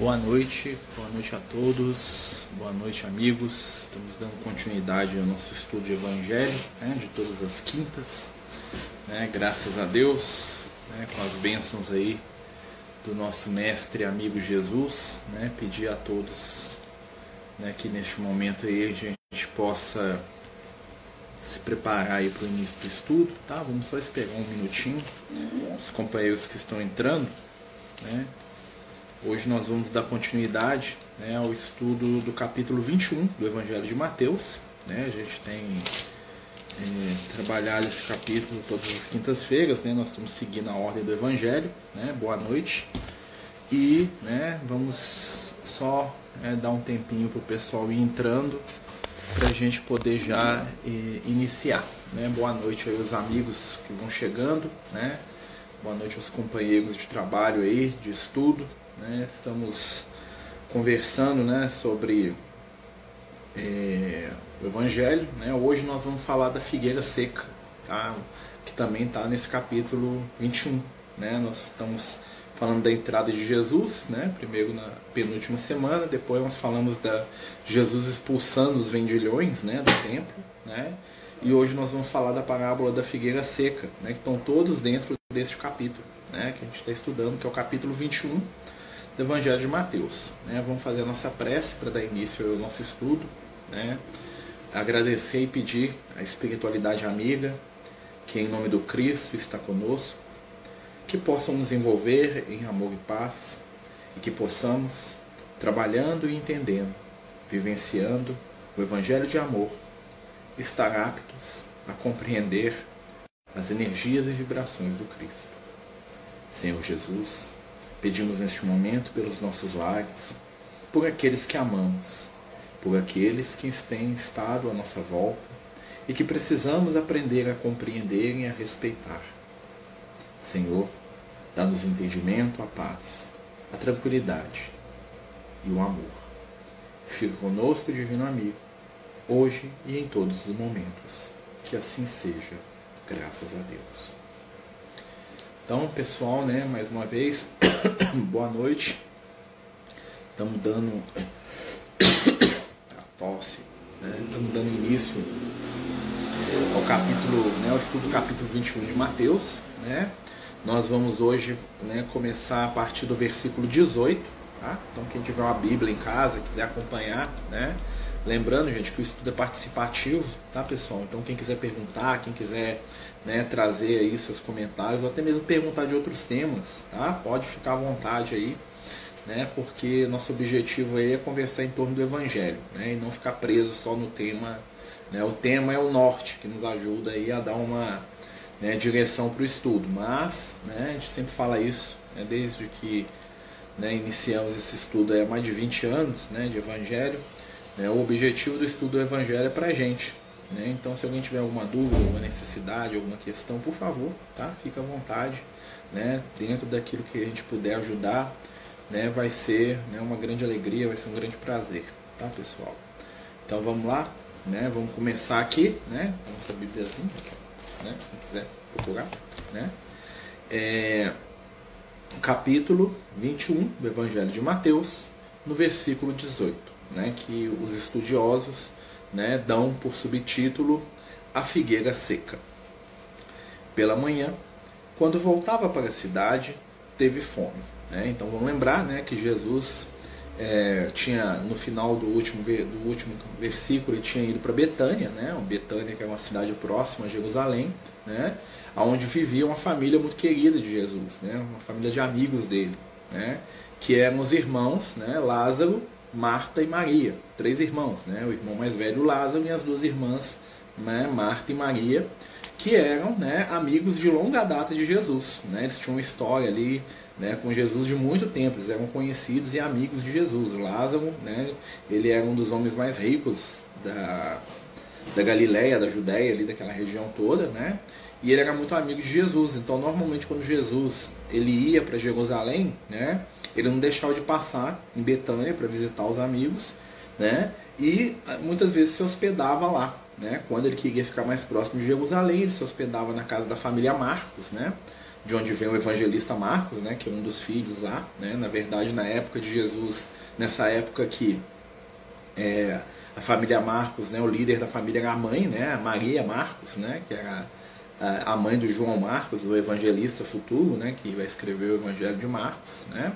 Boa noite, boa noite a todos, boa noite amigos. Estamos dando continuidade ao nosso estudo de Evangelho, né, de todas as quintas, né, graças a Deus, né, com as bênçãos aí do nosso mestre e amigo Jesus, né, pedir a todos né, que neste momento aí a gente possa se preparar aí para o início do estudo, tá? Vamos só esperar um minutinho, os companheiros que estão entrando, né? Hoje nós vamos dar continuidade né, ao estudo do capítulo 21 do Evangelho de Mateus. Né? A gente tem é, trabalhado esse capítulo todas as quintas-feiras, né? nós estamos seguindo a ordem do Evangelho. Né? Boa noite. E né, vamos só é, dar um tempinho para o pessoal ir entrando para a gente poder já é, iniciar. Né? Boa noite aí aos amigos que vão chegando. Né? Boa noite aos companheiros de trabalho aí, de estudo. Né? Estamos conversando né, sobre é, o Evangelho. Né? Hoje nós vamos falar da figueira seca, tá? que também está nesse capítulo 21. Né? Nós estamos falando da entrada de Jesus, né? primeiro na penúltima semana, depois nós falamos da Jesus expulsando os vendilhões né? do templo. Né? E hoje nós vamos falar da parábola da figueira seca, né? que estão todos dentro deste capítulo né? que a gente está estudando, que é o capítulo 21 do Evangelho de Mateus. Né? Vamos fazer a nossa prece para dar início ao nosso estudo. Né? Agradecer e pedir a espiritualidade amiga, que em nome do Cristo está conosco, que possam nos envolver em amor e paz e que possamos, trabalhando e entendendo, vivenciando o Evangelho de amor, estar aptos a compreender as energias e vibrações do Cristo. Senhor Jesus, Pedimos neste momento pelos nossos lares, por aqueles que amamos, por aqueles que têm estado à nossa volta e que precisamos aprender a compreender e a respeitar. Senhor, dá-nos entendimento, a paz, a tranquilidade e o amor. Fica conosco, Divino Amigo, hoje e em todos os momentos. Que assim seja, graças a Deus. Então, pessoal, né, mais uma vez, boa noite. Estamos dando a tosse, né? Estamos dando início ao capítulo, né, ao estudo do capítulo 21 de Mateus, né? Nós vamos hoje, né, começar a partir do versículo 18, tá? Então, quem tiver uma Bíblia em casa, quiser acompanhar, né? Lembrando, gente, que o estudo é participativo, tá, pessoal? Então, quem quiser perguntar, quem quiser né, trazer aí seus comentários, ou até mesmo perguntar de outros temas, tá? Pode ficar à vontade aí, né? Porque nosso objetivo aí é conversar em torno do Evangelho, né? E não ficar preso só no tema, né? O tema é o norte que nos ajuda aí a dar uma né, direção para o estudo, mas, né? A gente sempre fala isso, né, desde que né, iniciamos esse estudo há mais de 20 anos, né? De Evangelho, né? O objetivo do estudo do Evangelho é para a gente, né? Então, se alguém tiver alguma dúvida, alguma necessidade, alguma questão, por favor, tá? Fica à vontade. Né? Dentro daquilo que a gente puder ajudar, né? vai ser né, uma grande alegria, vai ser um grande prazer, tá, pessoal? Então, vamos lá, né? vamos começar aqui, né? nossa Bíbliazinha, aqui, né? quem quiser procurar. Né? É, capítulo 21 do Evangelho de Mateus, no versículo 18, né? que os estudiosos né, dão por subtítulo A Figueira Seca. Pela manhã, quando voltava para a cidade, teve fome. Né? Então vamos lembrar né, que Jesus é, tinha, no final do último, do último versículo, ele tinha ido para Betânia, né? Betânia que é uma cidade próxima a Jerusalém, né? onde vivia uma família muito querida de Jesus, né? uma família de amigos dele, né? que eram os irmãos né? Lázaro, Marta e Maria, três irmãos, né? o irmão mais velho Lázaro e as duas irmãs, né? Marta e Maria, que eram né, amigos de longa data de Jesus. Né? Eles tinham uma história ali né, com Jesus de muito tempo, eles eram conhecidos e amigos de Jesus. Lázaro, né, ele era um dos homens mais ricos da, da Galileia, da Judéia, ali daquela região toda, né? E ele era muito amigo de Jesus. Então, normalmente, quando Jesus ele ia para Jerusalém, né? Ele não deixava de passar em Betânia para visitar os amigos, né? E ah, muitas vezes se hospedava lá, né? Quando ele queria ficar mais próximo de Jerusalém, ele se hospedava na casa da família Marcos, né? de onde vem o evangelista Marcos, né, que é um dos filhos lá, né, na verdade na época de Jesus, nessa época que é, a família Marcos, né, o líder da família era a mãe, né, a Maria Marcos, né, que era a mãe do João Marcos, o evangelista futuro, né, que vai escrever o Evangelho de Marcos, né,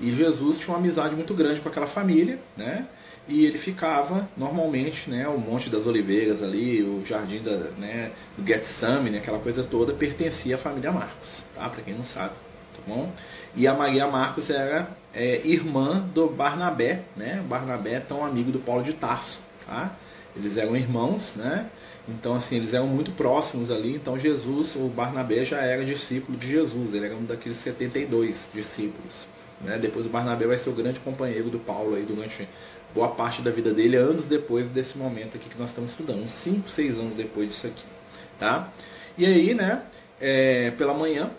e Jesus tinha uma amizade muito grande com aquela família, né, e ele ficava normalmente, né, o Monte das Oliveiras ali, o jardim da, né, do Getsemane, aquela coisa toda, pertencia à família Marcos, tá? Para quem não sabe, tá bom? E a Maria Marcos era é, irmã do Barnabé, né? Barnabé é tão amigo do Paulo de Tarso, tá? Eles eram irmãos, né? Então, assim, eles eram muito próximos ali. Então, Jesus, o Barnabé já era discípulo de Jesus, ele era um daqueles 72 discípulos. Né? Depois, o Barnabé vai ser o grande companheiro do Paulo aí durante boa parte da vida dele, anos depois desse momento aqui que nós estamos estudando, uns 5, 6 anos depois disso aqui. Tá? E aí, né, é, pela manhã,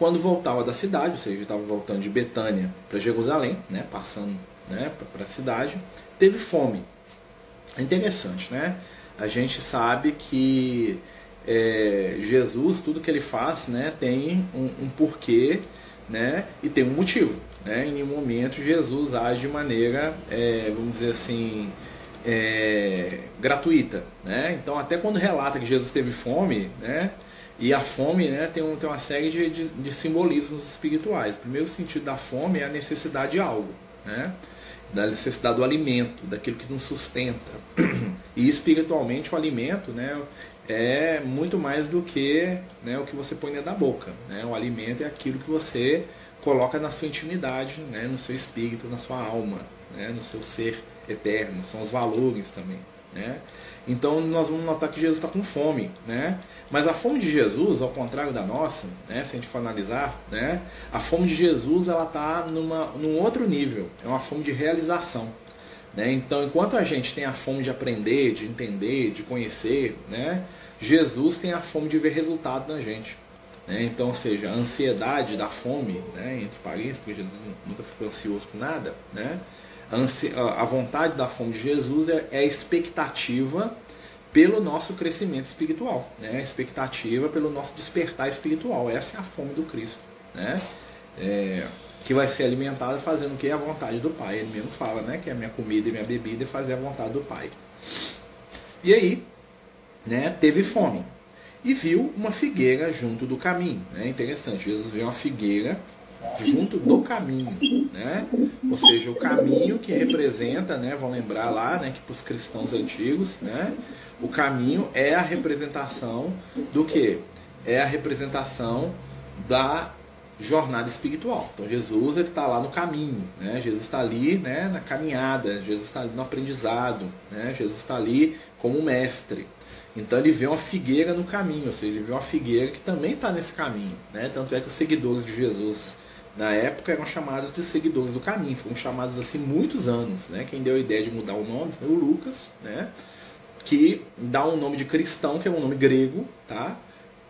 quando voltava da cidade, ou seja, estava voltando de Betânia para Jerusalém, né, passando né, para a cidade, teve fome. É interessante, né? A gente sabe que é, Jesus, tudo que ele faz, né, tem um, um porquê, né, e tem um motivo. Né? Em nenhum momento Jesus age de maneira, é, vamos dizer assim, é, gratuita. Né? Então, até quando relata que Jesus teve fome, né? E a fome né, tem, um, tem uma série de, de, de, simbolismos espirituais. O primeiro sentido da fome é a necessidade de algo, né? da necessidade do alimento, daquilo que nos sustenta. E espiritualmente o alimento né, é muito mais do que né, o que você põe dentro da boca. Né? O alimento é aquilo que você coloca na sua intimidade, né, no seu espírito, na sua alma, né, no seu ser eterno, são os valores também. Né? Então nós vamos notar que Jesus está com fome, né? Mas a fome de Jesus, ao contrário da nossa, né? Se a gente for analisar, né? A fome de Jesus ela está numa num outro nível, é uma fome de realização, né? Então enquanto a gente tem a fome de aprender, de entender, de conhecer, né? Jesus tem a fome de ver resultado na gente. Né? Então, ou seja, a ansiedade da fome, né? entre parênteses, porque Jesus nunca ficou ansioso por nada, né? A, vontade da fome de Jesus é, é, a expectativa pelo nosso crescimento espiritual, né? a expectativa pelo nosso despertar espiritual. Essa é a fome do Cristo, né? É, que vai ser alimentada fazendo o que? A vontade do Pai. Ele mesmo fala né? que a minha comida e minha bebida é fazer a vontade do Pai. E aí, né, teve fome e viu uma figueira junto do caminho. É né? interessante, Jesus viu uma figueira junto do caminho, né? Ou seja, o caminho que representa, né? Vão lembrar lá, né? Que para os cristãos antigos, né? O caminho é a representação do que? É a representação da jornada espiritual. Então Jesus ele está lá no caminho, né? Jesus está ali, né? Na caminhada, Jesus está ali no aprendizado, né? Jesus está ali como mestre. Então ele vê uma figueira no caminho, ou seja, ele vê uma figueira que também está nesse caminho. Né? Tanto é que os seguidores de Jesus na época eram chamados de seguidores do caminho, foram chamados assim muitos anos. Né? Quem deu a ideia de mudar o nome foi o Lucas, né? que dá um nome de cristão, que é um nome grego, tá?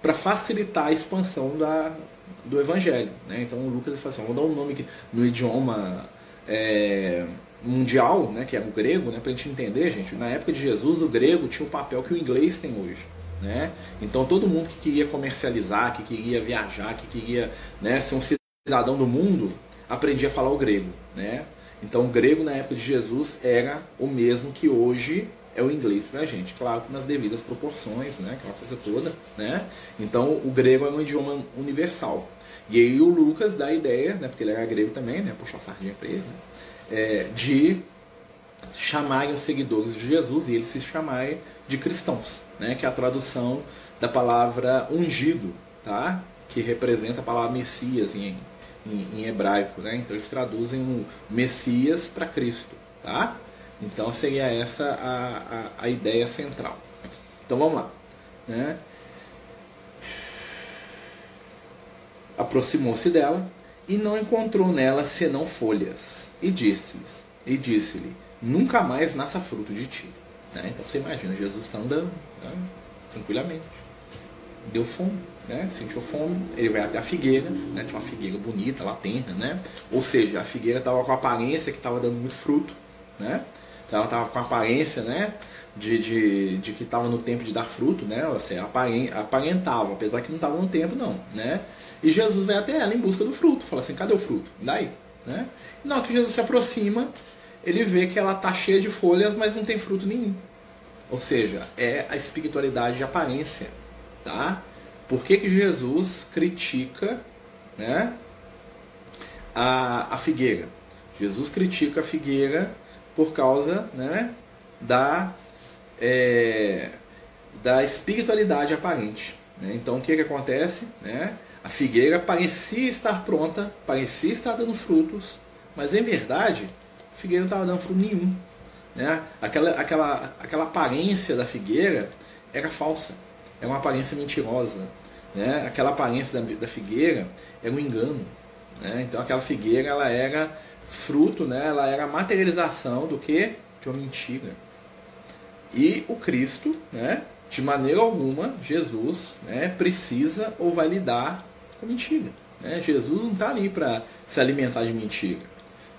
para facilitar a expansão da, do evangelho. Né? Então o Lucas fala assim: vou dar um nome que, no idioma. É, mundial, né, que é o grego, né, para a gente entender, gente, na época de Jesus o grego tinha o papel que o inglês tem hoje. Né? Então todo mundo que queria comercializar, que queria viajar, que queria né, ser um cidadão do mundo, aprendia a falar o grego. Né? Então o grego na época de Jesus era o mesmo que hoje é o inglês para a gente, claro que nas devidas proporções, né, aquela coisa toda. Né? Então o grego é um idioma universal. E aí o Lucas dá a ideia, né, porque ele era grego também, né, puxou a sardinha para ele, né? é, de chamarem os seguidores de Jesus e eles se chamarem de cristãos, né? que é a tradução da palavra ungido, tá? que representa a palavra Messias em, em, em hebraico. Né? Então eles traduzem o Messias para Cristo. Tá? Então seria essa a, a, a ideia central. Então vamos lá. Né? Aproximou-se dela e não encontrou nela senão folhas e disse-lhes, e disse-lhe, nunca mais nasça fruto de ti. Né? Então você imagina, Jesus está andando né? tranquilamente. Deu fome, né? sentiu fome, ele vai até a figueira, né? tinha uma figueira bonita, lá tenra, né? ou seja, a figueira estava com a aparência que estava dando muito fruto, né? ela estava com a aparência, né? De, de, de que estava no tempo de dar fruto, né? Assim, aparentava, apesar que não estava no tempo, não, né? E Jesus vai até ela em busca do fruto, fala assim, cadê o fruto? Daí, né? E na hora que Jesus se aproxima, ele vê que ela está cheia de folhas, mas não tem fruto nenhum. Ou seja, é a espiritualidade de aparência, tá? Por que, que Jesus critica, né? A, a figueira? Jesus critica a figueira por causa né, da, é, da espiritualidade aparente. Né? Então o que, que acontece? Né? A figueira parecia estar pronta, parecia estar dando frutos, mas em verdade a figueira não estava dando fruto nenhum. Né? Aquela, aquela, aquela aparência da figueira era falsa, era uma aparência mentirosa. Né? Aquela aparência da, da figueira era um engano. Né? Então aquela figueira ela era fruto, né, ela era materialização do que? De uma mentira. E o Cristo, né, de maneira alguma, Jesus né, precisa ou vai lidar com mentira. Né? Jesus não está ali para se alimentar de mentira.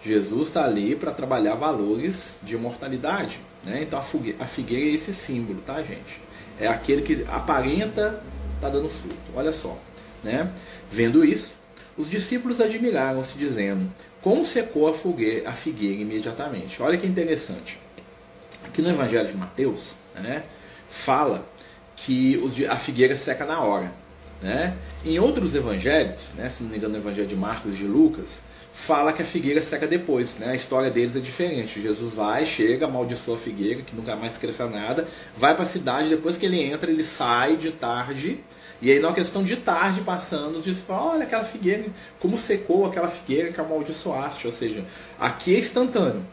Jesus está ali para trabalhar valores de imortalidade. Né? Então a figueira é esse símbolo, tá, gente? É aquele que aparenta está dando fruto. Olha só. Né? Vendo isso, os discípulos admiraram-se, dizendo: como secou a figueira, a figueira imediatamente. Olha que interessante. Aqui no Evangelho de Mateus, né, fala que a figueira seca na hora. Né? Em outros evangelhos, né, se não me engano no Evangelho de Marcos e de Lucas, fala que a figueira seca depois. Né? A história deles é diferente. Jesus vai, chega, amaldiçoa a figueira, que nunca mais cresça nada, vai para a cidade, depois que ele entra, ele sai de tarde e aí, numa questão de tarde passando, diz: olha aquela figueira, como secou aquela figueira que amaldiçoaste. Ou seja, aqui é instantâneo.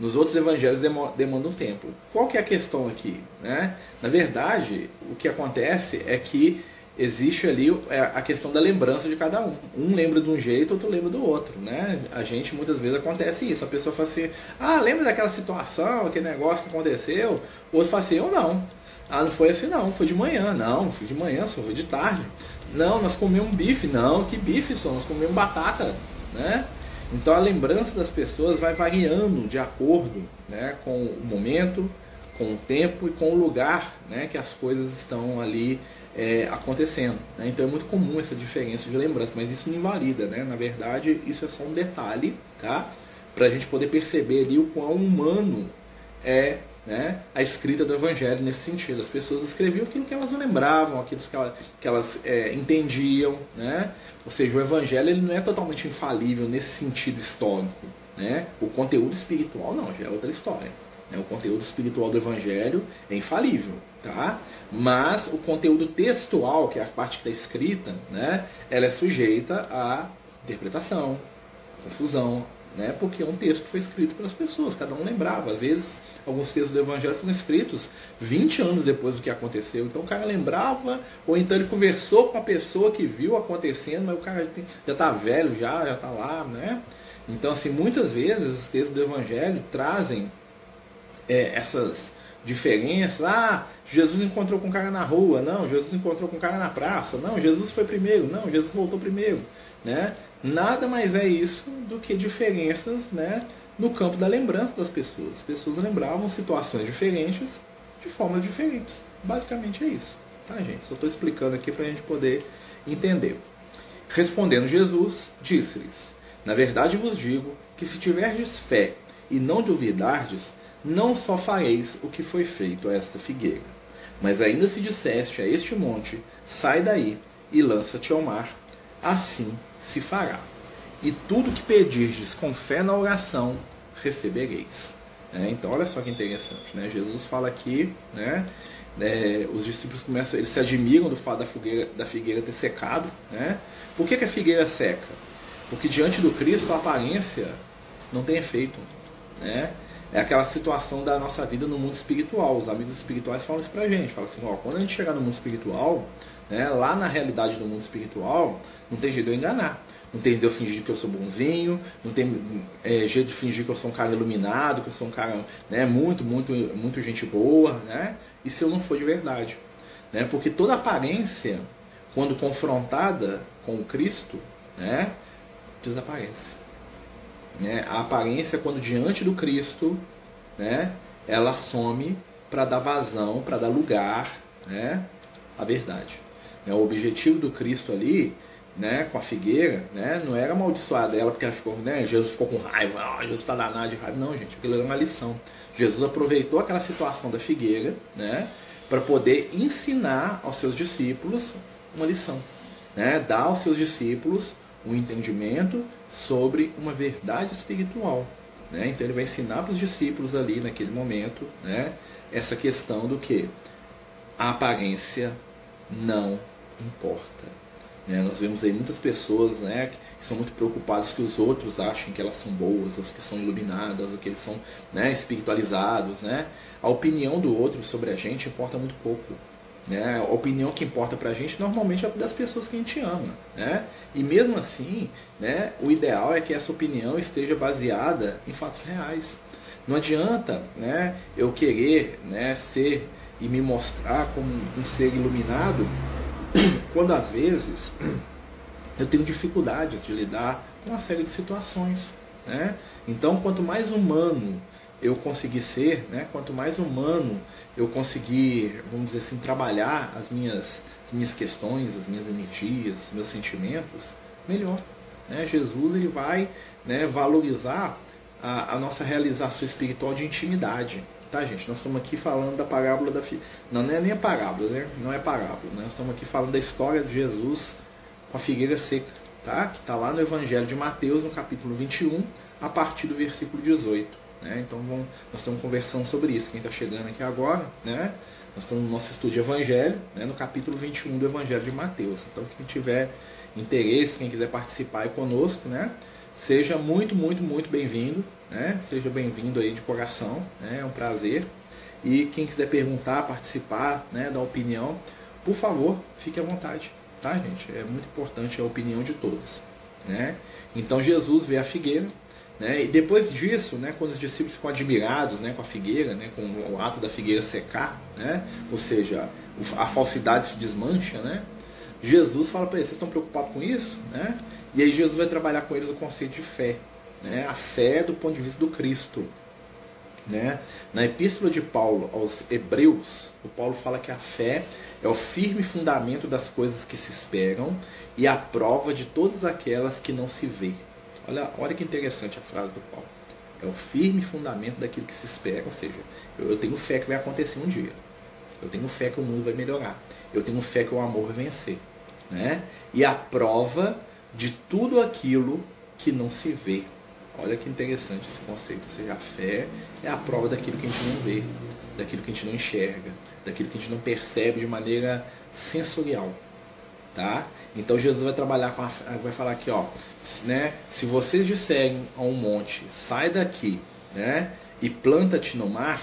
Nos outros evangelhos demanda um tempo. Qual que é a questão aqui? Né? Na verdade, o que acontece é que existe ali é, a questão da lembrança de cada um. Um lembra de um jeito, outro lembra do outro, né? A gente muitas vezes acontece isso. A pessoa fala assim: "Ah, lembra daquela situação, aquele negócio que aconteceu?" O outro fala assim: "Eu não". Ah, não foi assim não, foi de manhã. Não, foi de manhã, só foi de tarde. Não, nós comemos bife. Não, que bife só? Nós comemos batata, né? Então a lembrança das pessoas vai variando de acordo né, com o momento, com o tempo e com o lugar né, que as coisas estão ali é, acontecendo. Né? Então é muito comum essa diferença de lembrança, mas isso não invalida, né? Na verdade, isso é só um detalhe, tá? Para a gente poder perceber ali o quão humano é né, a escrita do Evangelho nesse sentido. As pessoas escreviam aquilo que elas não lembravam, aquilo que elas, que elas é, entendiam. Né? Ou seja, o Evangelho ele não é totalmente infalível nesse sentido histórico. Né? O conteúdo espiritual não, já é outra história. Né? O conteúdo espiritual do Evangelho é infalível. Tá? Mas o conteúdo textual, que é a parte que está escrita, né, ela é sujeita à interpretação, confusão, né, porque é um texto que foi escrito pelas pessoas, cada um lembrava. Às vezes alguns textos do Evangelho foram escritos 20 anos depois do que aconteceu. Então o cara lembrava, ou então ele conversou com a pessoa que viu acontecendo, mas o cara já está velho, já já está lá, né? Então, assim, muitas vezes os textos do Evangelho trazem é, essas diferenças. Ah, Jesus encontrou com cara na rua. Não, Jesus encontrou com cara na praça. Não, Jesus foi primeiro. Não, Jesus voltou primeiro. Né? Nada mais é isso do que diferenças né, no campo da lembrança das pessoas. As pessoas lembravam situações diferentes de formas diferentes. Basicamente é isso, tá, gente? Só estou explicando aqui para a gente poder entender. Respondendo Jesus, disse-lhes: Na verdade vos digo que se tiverdes fé e não duvidardes, não só fareis o que foi feito a esta figueira, mas ainda se disseste a este monte: Sai daí e lança-te ao mar, assim se fará e tudo que pedirdes com fé na oração, recebereis. É, então, olha só que interessante. Né? Jesus fala aqui, né? É, os discípulos começam, eles se admiram do fato da figueira, da figueira ter secado. Né? Por que, que a figueira seca? Porque diante do Cristo a aparência não tem efeito. Né? É aquela situação da nossa vida no mundo espiritual. Os amigos espirituais falam isso pra gente. Falam assim, ó, quando a gente chegar no mundo espiritual, né, lá na realidade do mundo espiritual, não tem jeito de eu enganar. Não tem de eu fingir que eu sou bonzinho, não tem é, jeito de fingir que eu sou um cara iluminado, que eu sou um cara né, muito, muito, muito gente boa, né? E se eu não for de verdade. Né? Porque toda aparência, quando confrontada com o Cristo, né, desaparece. Né? A aparência, quando diante do Cristo, né, ela some para dar vazão, para dar lugar né, à verdade. Né, o objetivo do Cristo ali, né, com a figueira, né, não era amaldiçoar ela porque ela ficou, né, Jesus ficou com raiva, oh, Jesus está danado de raiva. Não, gente, aquilo era uma lição. Jesus aproveitou aquela situação da figueira, né, para poder ensinar aos seus discípulos uma lição, né, dar aos seus discípulos um entendimento sobre uma verdade espiritual. Né? Então ele vai ensinar para os discípulos ali naquele momento né, essa questão do que a aparência não importa. Né? Nós vemos aí muitas pessoas né, que são muito preocupadas que os outros achem que elas são boas, ou que são iluminadas, ou que eles são né, espiritualizados. Né? A opinião do outro sobre a gente importa muito pouco. Né? A opinião que importa para a gente normalmente é das pessoas que a gente ama. Né? E mesmo assim, né, o ideal é que essa opinião esteja baseada em fatos reais. Não adianta né, eu querer né, ser e me mostrar como um ser iluminado quando às vezes eu tenho dificuldades de lidar com uma série de situações. Né? Então, quanto mais humano eu conseguir ser, né? quanto mais humano eu conseguir, vamos dizer assim, trabalhar as minhas, as minhas questões, as minhas energias, os meus sentimentos, melhor. Né? Jesus ele vai né, valorizar a, a, nossa realização espiritual de intimidade. Tá, gente? Nós estamos aqui falando da parábola da filha. Não, não é nem a parábola, né? Não é parábola. Né? Nós estamos aqui falando da história de Jesus com a figueira seca, tá? Que está lá no Evangelho de Mateus, no capítulo 21, a partir do versículo 18. Né? Então vamos, nós estamos conversando sobre isso. Quem está chegando aqui agora, né? nós estamos no nosso estudo de Evangelho, né? no capítulo 21 do Evangelho de Mateus. Então quem tiver interesse, quem quiser participar aí conosco, né? seja muito, muito, muito bem-vindo. Né? Seja bem-vindo aí de coração, né? é um prazer. E quem quiser perguntar, participar, né? dar opinião, por favor, fique à vontade, tá, gente? É muito importante a opinião de todos. Né? Então Jesus vê a figueira, né? E depois disso, né, quando os discípulos ficam admirados né, com a figueira, né, com o ato da figueira secar, né, ou seja, a falsidade se desmancha, né, Jesus fala para eles: vocês estão preocupados com isso? Né? E aí Jesus vai trabalhar com eles o conceito de fé, né, a fé do ponto de vista do Cristo. Né? Na epístola de Paulo aos Hebreus, o Paulo fala que a fé é o firme fundamento das coisas que se esperam e a prova de todas aquelas que não se vê. Olha, olha que interessante a frase do Paulo. É o firme fundamento daquilo que se espera, ou seja, eu, eu tenho fé que vai acontecer um dia. Eu tenho fé que o mundo vai melhorar. Eu tenho fé que o amor vai vencer. Né? E a prova de tudo aquilo que não se vê. Olha que interessante esse conceito. Ou seja, a fé é a prova daquilo que a gente não vê, daquilo que a gente não enxerga, daquilo que a gente não percebe de maneira sensorial. Tá? Então Jesus vai trabalhar com a, vai falar aqui, ó, né? Se vocês disserem a um monte, sai daqui, né? E planta-te no mar,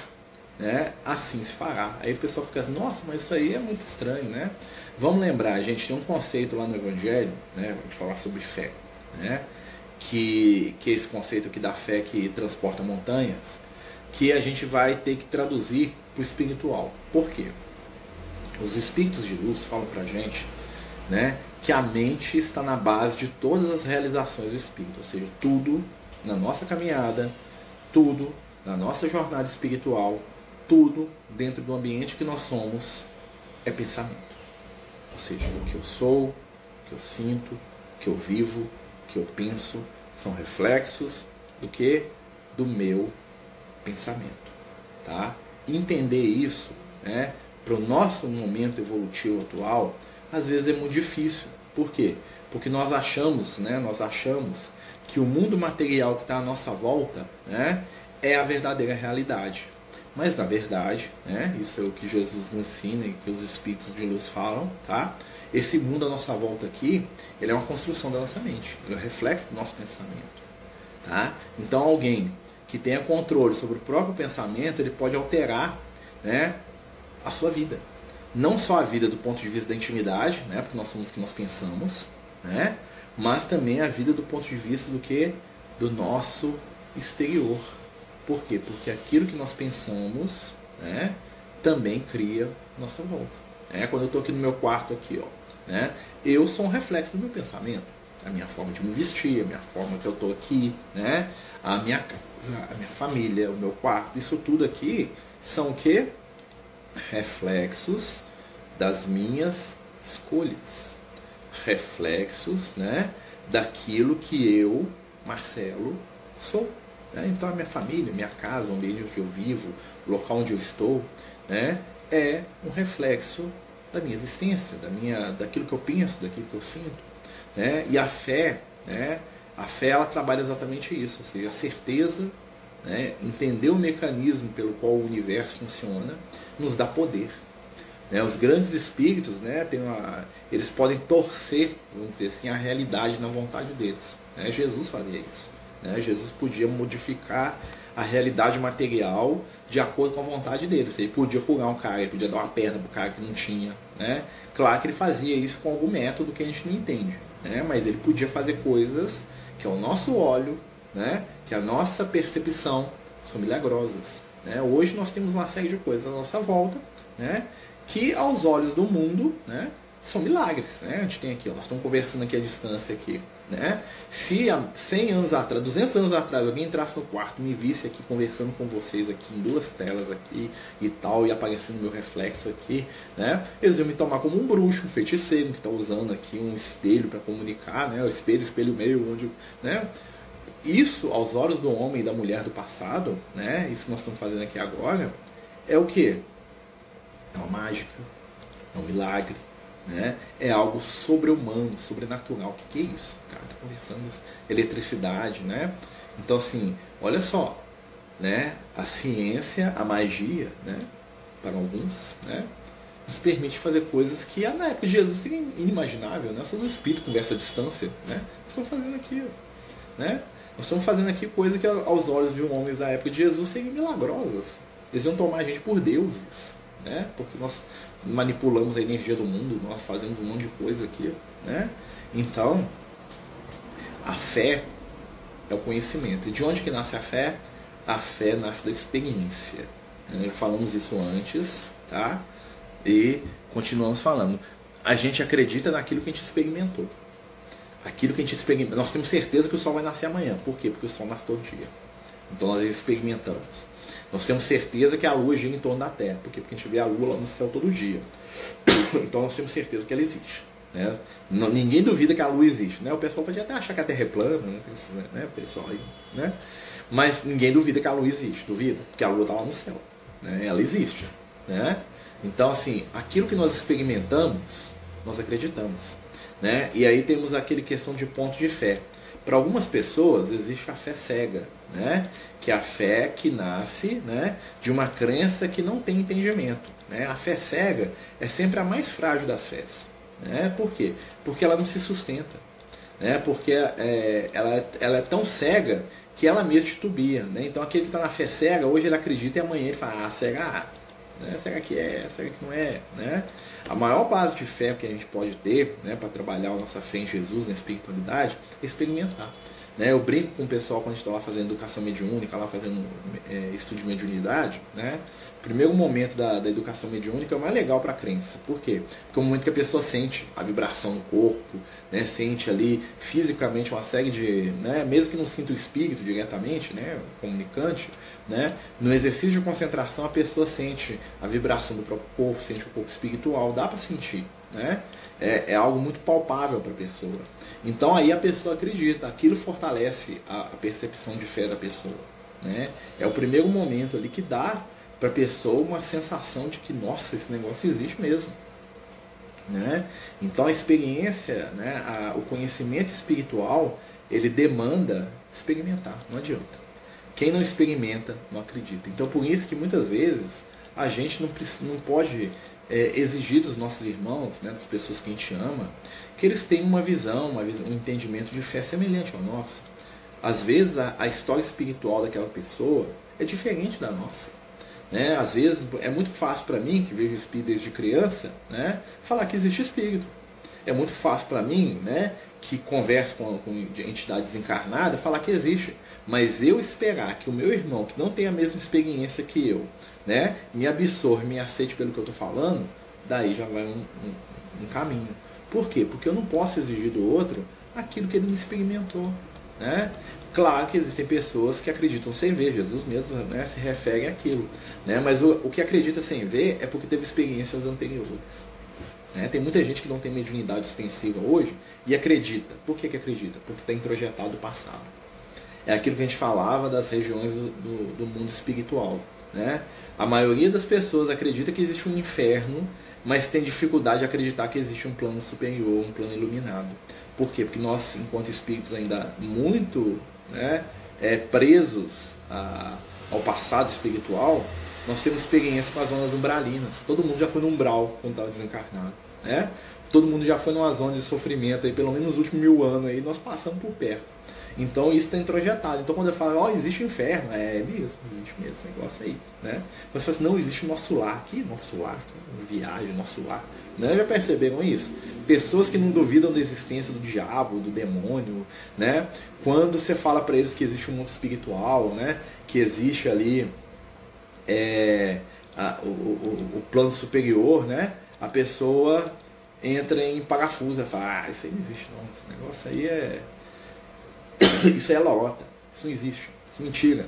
né? Assim se fará. Aí o pessoal fica assim, nossa, mas isso aí é muito estranho, né? Vamos lembrar, gente tem um conceito lá no Evangelho, né? Vamos falar sobre fé, né? Que, que é esse conceito aqui da fé que transporta montanhas, que a gente vai ter que traduzir para o espiritual. Por quê? Os espíritos de luz falam para gente né, que a mente está na base de todas as realizações do espírito, ou seja, tudo na nossa caminhada, tudo na nossa jornada espiritual, tudo dentro do ambiente que nós somos é pensamento. Ou seja, o que eu sou, o que eu sinto, o que eu vivo, o que eu penso, são reflexos do que? Do meu pensamento. Tá? Entender isso né, para o nosso momento evolutivo atual às vezes é muito difícil. Por quê? Porque nós achamos, né, nós achamos que o mundo material que está à nossa volta né, é a verdadeira realidade. Mas na verdade, né, isso é o que Jesus nos ensina e que os espíritos de luz falam, tá? Esse mundo à nossa volta aqui, ele é uma construção da nossa mente, ele é um reflexo do nosso pensamento, tá? Então alguém que tenha controle sobre o próprio pensamento, ele pode alterar, né, a sua vida não só a vida do ponto de vista da intimidade, né, porque nós somos o que nós pensamos, né, mas também a vida do ponto de vista do que do nosso exterior. Por quê? Porque aquilo que nós pensamos, né, também cria nossa volta. É, quando eu estou aqui no meu quarto aqui, ó, né, eu sou um reflexo do meu pensamento. a minha forma de me vestir, a minha forma que eu estou aqui, né? A minha casa, a minha família, o meu quarto, isso tudo aqui são o que? Reflexos das minhas escolhas. Reflexos, né? Daquilo que eu, Marcelo, sou. Né? Então a minha família, minha casa, o ambiente onde eu vivo, o local onde eu estou, né? É um reflexo da minha existência, da minha, daquilo que eu penso, daquilo que eu sinto. Né? E a fé, né? a fé ela trabalha exatamente isso, ou seja, a certeza, né? entender o mecanismo pelo qual o universo funciona, nos dá poder. Né? Os grandes espíritos, né, tem uma, eles podem torcer, vamos dizer assim, a realidade na vontade deles. Né? Jesus fazia isso. Né? Jesus podia modificar a realidade material de acordo com a vontade dele. Ele podia curar um cara, ele podia dar uma perna para o cara que não tinha. Né? Claro que ele fazia isso com algum método que a gente não entende né? mas ele podia fazer coisas que ao nosso olho, né? que a nossa percepção são milagrosas. Né? Hoje nós temos uma série de coisas à nossa volta né? que aos olhos do mundo né? são milagres. Né? A gente tem aqui, ó, nós estamos conversando aqui à distância aqui. Né? Se há 100 anos atrás, 200 anos atrás, alguém entrasse no quarto, me visse aqui conversando com vocês aqui em duas telas aqui e tal, e aparecendo meu reflexo aqui, né? Eles iam me tomar como um bruxo, um feiticeiro que está usando aqui um espelho para comunicar, né? O espelho, espelho meio, onde, né? Isso, aos olhos do homem e da mulher do passado, né? Isso que nós estamos fazendo aqui agora, é o que? É uma mágica, é um milagre, né? É algo sobre-humano, sobrenatural. O que, que é isso? O cara tá conversando eletricidade, né? Então assim, olha só, né? A ciência, a magia, né? Para alguns, né? Nos permite fazer coisas que na época de Jesus seria inimaginável, né? Só os espíritos conversam à distância, né? Estamos fazendo aqui, né? Nós estamos fazendo aqui coisas que aos olhos de homem da época de Jesus seriam milagrosas. Eles iam tomar a gente por deuses, né? Porque nós manipulamos a energia do mundo, nós fazemos um monte de coisa aqui, né? Então, a fé é o conhecimento. E de onde que nasce a fé? A fé nasce da experiência. Já falamos isso antes, tá? E continuamos falando. A gente acredita naquilo que a gente experimentou. Aquilo que a gente experimentou. Nós temos certeza que o sol vai nascer amanhã. Por quê? Porque o sol nasce todo dia. Então nós experimentamos. Nós temos certeza que a lua gira em torno da Terra, porque, porque a gente vê a lua lá no céu todo dia. Então nós temos certeza que ela existe. Né? Ninguém duvida que a lua existe. Né? O pessoal pode até achar que a Terra é plana, né? né? O pessoal aí, né? mas ninguém duvida que a lua existe, duvida? Porque a lua está lá no céu. Né? Ela existe. Né? Então, assim, aquilo que nós experimentamos, nós acreditamos. Né? E aí temos aquele questão de ponto de fé. Para algumas pessoas existe a fé cega, né? que é a fé que nasce né? de uma crença que não tem entendimento. Né? A fé cega é sempre a mais frágil das fés. Né? Por quê? Porque ela não se sustenta. Né? Porque é, ela, ela é tão cega que ela mesma titubia. Né? Então aquele que está na fé cega, hoje ele acredita e amanhã ele fala, ah, cega, ah, né? cega que é, cega que não é. Né? A maior base de fé que a gente pode ter né, para trabalhar a nossa fé em Jesus, na espiritualidade, é experimentar. Né? Eu brinco com o pessoal quando a gente está lá fazendo educação mediúnica, lá fazendo é, estudo de mediunidade. Né? O primeiro momento da, da educação mediúnica é o mais legal para a crença. Por quê? Porque é o momento que a pessoa sente a vibração no corpo, né? sente ali fisicamente uma série de. Né? Mesmo que não sinta o espírito diretamente, né? comunicante, né? no exercício de concentração a pessoa sente a vibração do próprio corpo, sente o corpo espiritual, dá para sentir. Né? É, é algo muito palpável para a pessoa. Então aí a pessoa acredita, aquilo fortalece a, a percepção de fé da pessoa. Né? É o primeiro momento ali que dá para a pessoa uma sensação de que, nossa, esse negócio existe mesmo. Né? Então a experiência, né, a, o conhecimento espiritual, ele demanda experimentar, não adianta. Quem não experimenta, não acredita. Então por isso que muitas vezes a gente não, não pode é, exigir dos nossos irmãos, né, das pessoas que a gente ama, que eles tenham uma visão, uma um entendimento de fé semelhante ao nosso. Às vezes a, a história espiritual daquela pessoa é diferente da nossa. Né? Às vezes é muito fácil para mim, que vejo espírito desde criança, né, falar que existe espírito. É muito fácil para mim, né, que converso com, com entidades encarnadas, falar que existe. Mas eu esperar que o meu irmão, que não tem a mesma experiência que eu, né, me absorve, me aceite pelo que eu estou falando, daí já vai um, um, um caminho. Por quê? Porque eu não posso exigir do outro aquilo que ele não experimentou. Né? Claro que existem pessoas que acreditam sem ver, Jesus mesmo né, se refere àquilo. Né? Mas o, o que acredita sem ver é porque teve experiências anteriores. Né? Tem muita gente que não tem mediunidade extensiva hoje e acredita. Por que, que acredita? Porque está introjetado o passado. É aquilo que a gente falava das regiões do, do, do mundo espiritual. Né? A maioria das pessoas acredita que existe um inferno, mas tem dificuldade de acreditar que existe um plano superior, um plano iluminado. Por quê? Porque nós, enquanto espíritos ainda muito né, é, presos a, ao passado espiritual, nós temos experiência com as zonas umbralinas. Todo mundo já foi no umbral quando estava desencarnado. Né? Todo mundo já foi numa zona de sofrimento, aí, pelo menos nos últimos mil anos, aí, nós passamos por perto. Então isso está introjetado. Então quando eu falo, ó, oh, existe o inferno, é mesmo, existe mesmo esse negócio aí. Né? Mas você fala assim, não, existe o nosso lar. aqui, nosso lar? Viagem, nosso lar. Né? Já perceberam isso? Pessoas que não duvidam da existência do diabo, do demônio, né? Quando você fala para eles que existe um mundo espiritual, né? Que existe ali é, a, o, o, o, plano superior, né? A pessoa entra em parafuso, fala, ah, isso aí não existe não, esse negócio aí é isso aí é lorota, isso não existe, isso é mentira,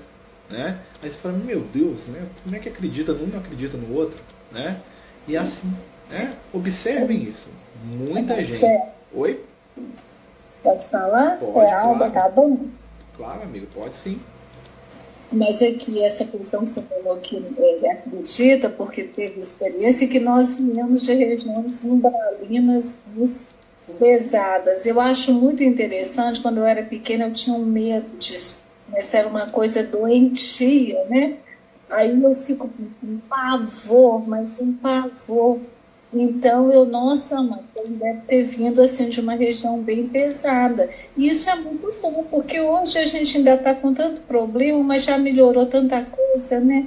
né? Aí você fala, meu Deus, né? Como é que acredita num não acredita no outro, né? E é assim, né? Observem isso. Muita Pode gente. Ser. Oi? Pode falar? Pode, é Alba, claro. tá bom? Claro, amigo, pode sim. Mas é que essa questão que você falou que ele acredita, porque teve experiência, que nós viemos de regiões umbralinas pesadas. Eu acho muito interessante, quando eu era pequena eu tinha um medo disso. Essa era uma coisa doentia, né? Aí eu fico com pavor, mas um pavor. Então eu, nossa, mãe, ele deve ter vindo assim de uma região bem pesada. E isso é muito bom, porque hoje a gente ainda está com tanto problema, mas já melhorou tanta coisa, né?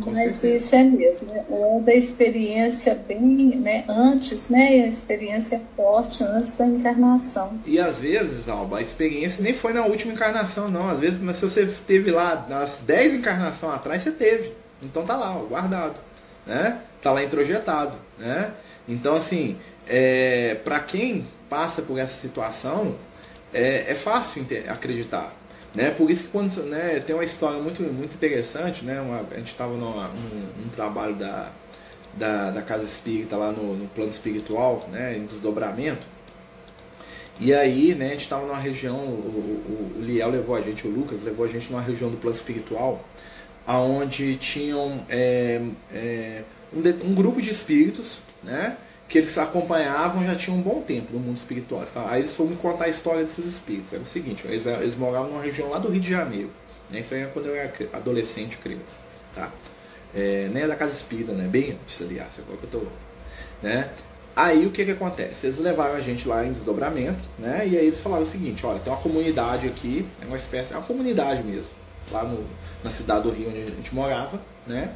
Com Mas certeza. isso é mesmo, né? é da experiência bem, né, antes, né, a experiência forte antes da encarnação. E às vezes, Alba, a experiência nem foi na última encarnação, não. Às vezes, mas se você teve lá nas 10 encarnações atrás, você teve. Então tá lá, ó, guardado, né? Tá lá introjetado, né? Então, assim, é, para quem passa por essa situação, é, é fácil acreditar. Né? Por isso que quando, né, tem uma história muito, muito interessante, né? Uma, a gente estava num um trabalho da, da, da, Casa Espírita lá no, no, plano espiritual, né, em desdobramento. E aí, né, a gente estava numa região, o, o, o, Liel levou a gente, o Lucas levou a gente numa região do plano espiritual, aonde tinham é, é, um, um grupo de espíritos, né, que eles acompanhavam já tinha um bom tempo no mundo espiritual. Aí eles foram me contar a história desses espíritos. Era o seguinte, eles, eles moravam numa região lá do Rio de Janeiro. Né? Isso aí é quando eu era adolescente, criança. Tá? É, nem é da casa espírita, né? Bem antes, aliás, agora que eu tô. Né? Aí o que que acontece? Eles levaram a gente lá em desdobramento, né? E aí eles falaram o seguinte, olha, tem uma comunidade aqui, é uma espécie, é uma comunidade mesmo, lá no, na cidade do Rio onde a gente morava, né?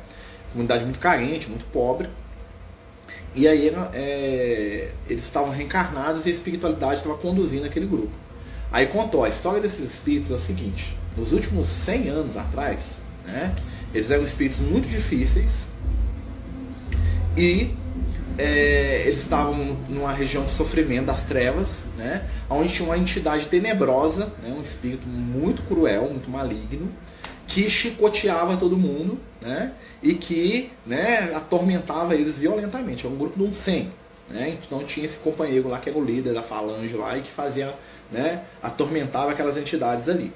Comunidade muito carente, muito pobre, e aí é, eles estavam reencarnados e a espiritualidade estava conduzindo aquele grupo. Aí contou, a história desses espíritos é o seguinte, nos últimos 100 anos atrás, né, eles eram espíritos muito difíceis e é, eles estavam numa região de sofrimento das trevas, né, onde tinha uma entidade tenebrosa, né, um espírito muito cruel, muito maligno, que chicoteava todo mundo, né? E que né, atormentava eles violentamente. É um grupo de um 100. Né? Então tinha esse companheiro lá que era o líder da falange lá e que fazia, né, atormentava aquelas entidades ali.